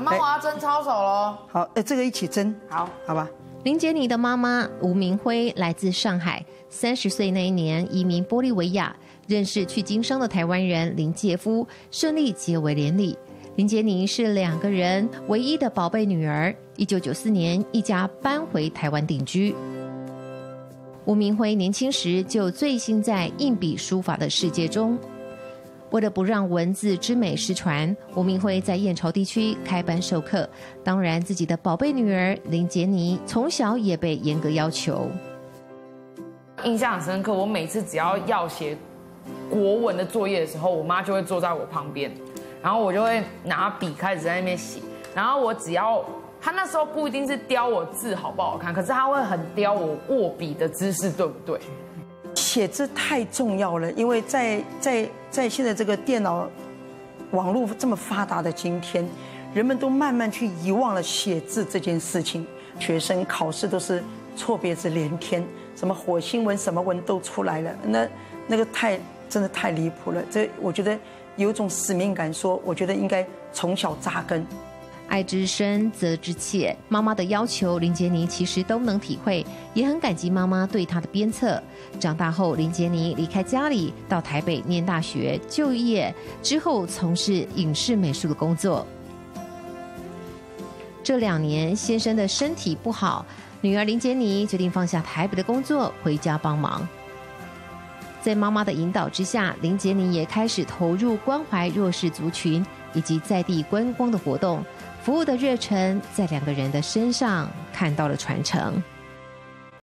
妈妈，我要蒸抄手喽。好，哎，这个一起蒸，好，好吧。林杰尼的妈妈吴明辉来自上海，三十岁那一年移民玻利维亚，认识去经商的台湾人林杰夫，顺利结为连理。林杰尼是两个人唯一的宝贝女儿。一九九四年，一家搬回台湾定居。吴明辉年轻时就醉心在硬笔书法的世界中。为了不让文字之美失传，吴明辉在燕巢地区开班授课。当然，自己的宝贝女儿林杰妮从小也被严格要求。印象很深刻，我每次只要要写国文的作业的时候，我妈就会坐在我旁边。然后我就会拿笔开始在那边写，然后我只要他那时候不一定是雕我字好不好看，可是他会很雕我握笔的姿势对不对？写字太重要了，因为在在在现在这个电脑网络这么发达的今天，人们都慢慢去遗忘了写字这件事情。学生考试都是错别字连天，什么火星文什么文都出来了，那那个太真的太离谱了。这我觉得。有种使命感，说我觉得应该从小扎根。爱之深，责之切。妈妈的要求，林杰尼其实都能体会，也很感激妈妈对她的鞭策。长大后，林杰尼离开家里，到台北念大学、就业，之后从事影视美术的工作。这两年，先生的身体不好，女儿林杰尼决定放下台北的工作，回家帮忙。在妈妈的引导之下，林杰尼也开始投入关怀弱势族群以及在地观光的活动，服务的热忱在两个人的身上看到了传承。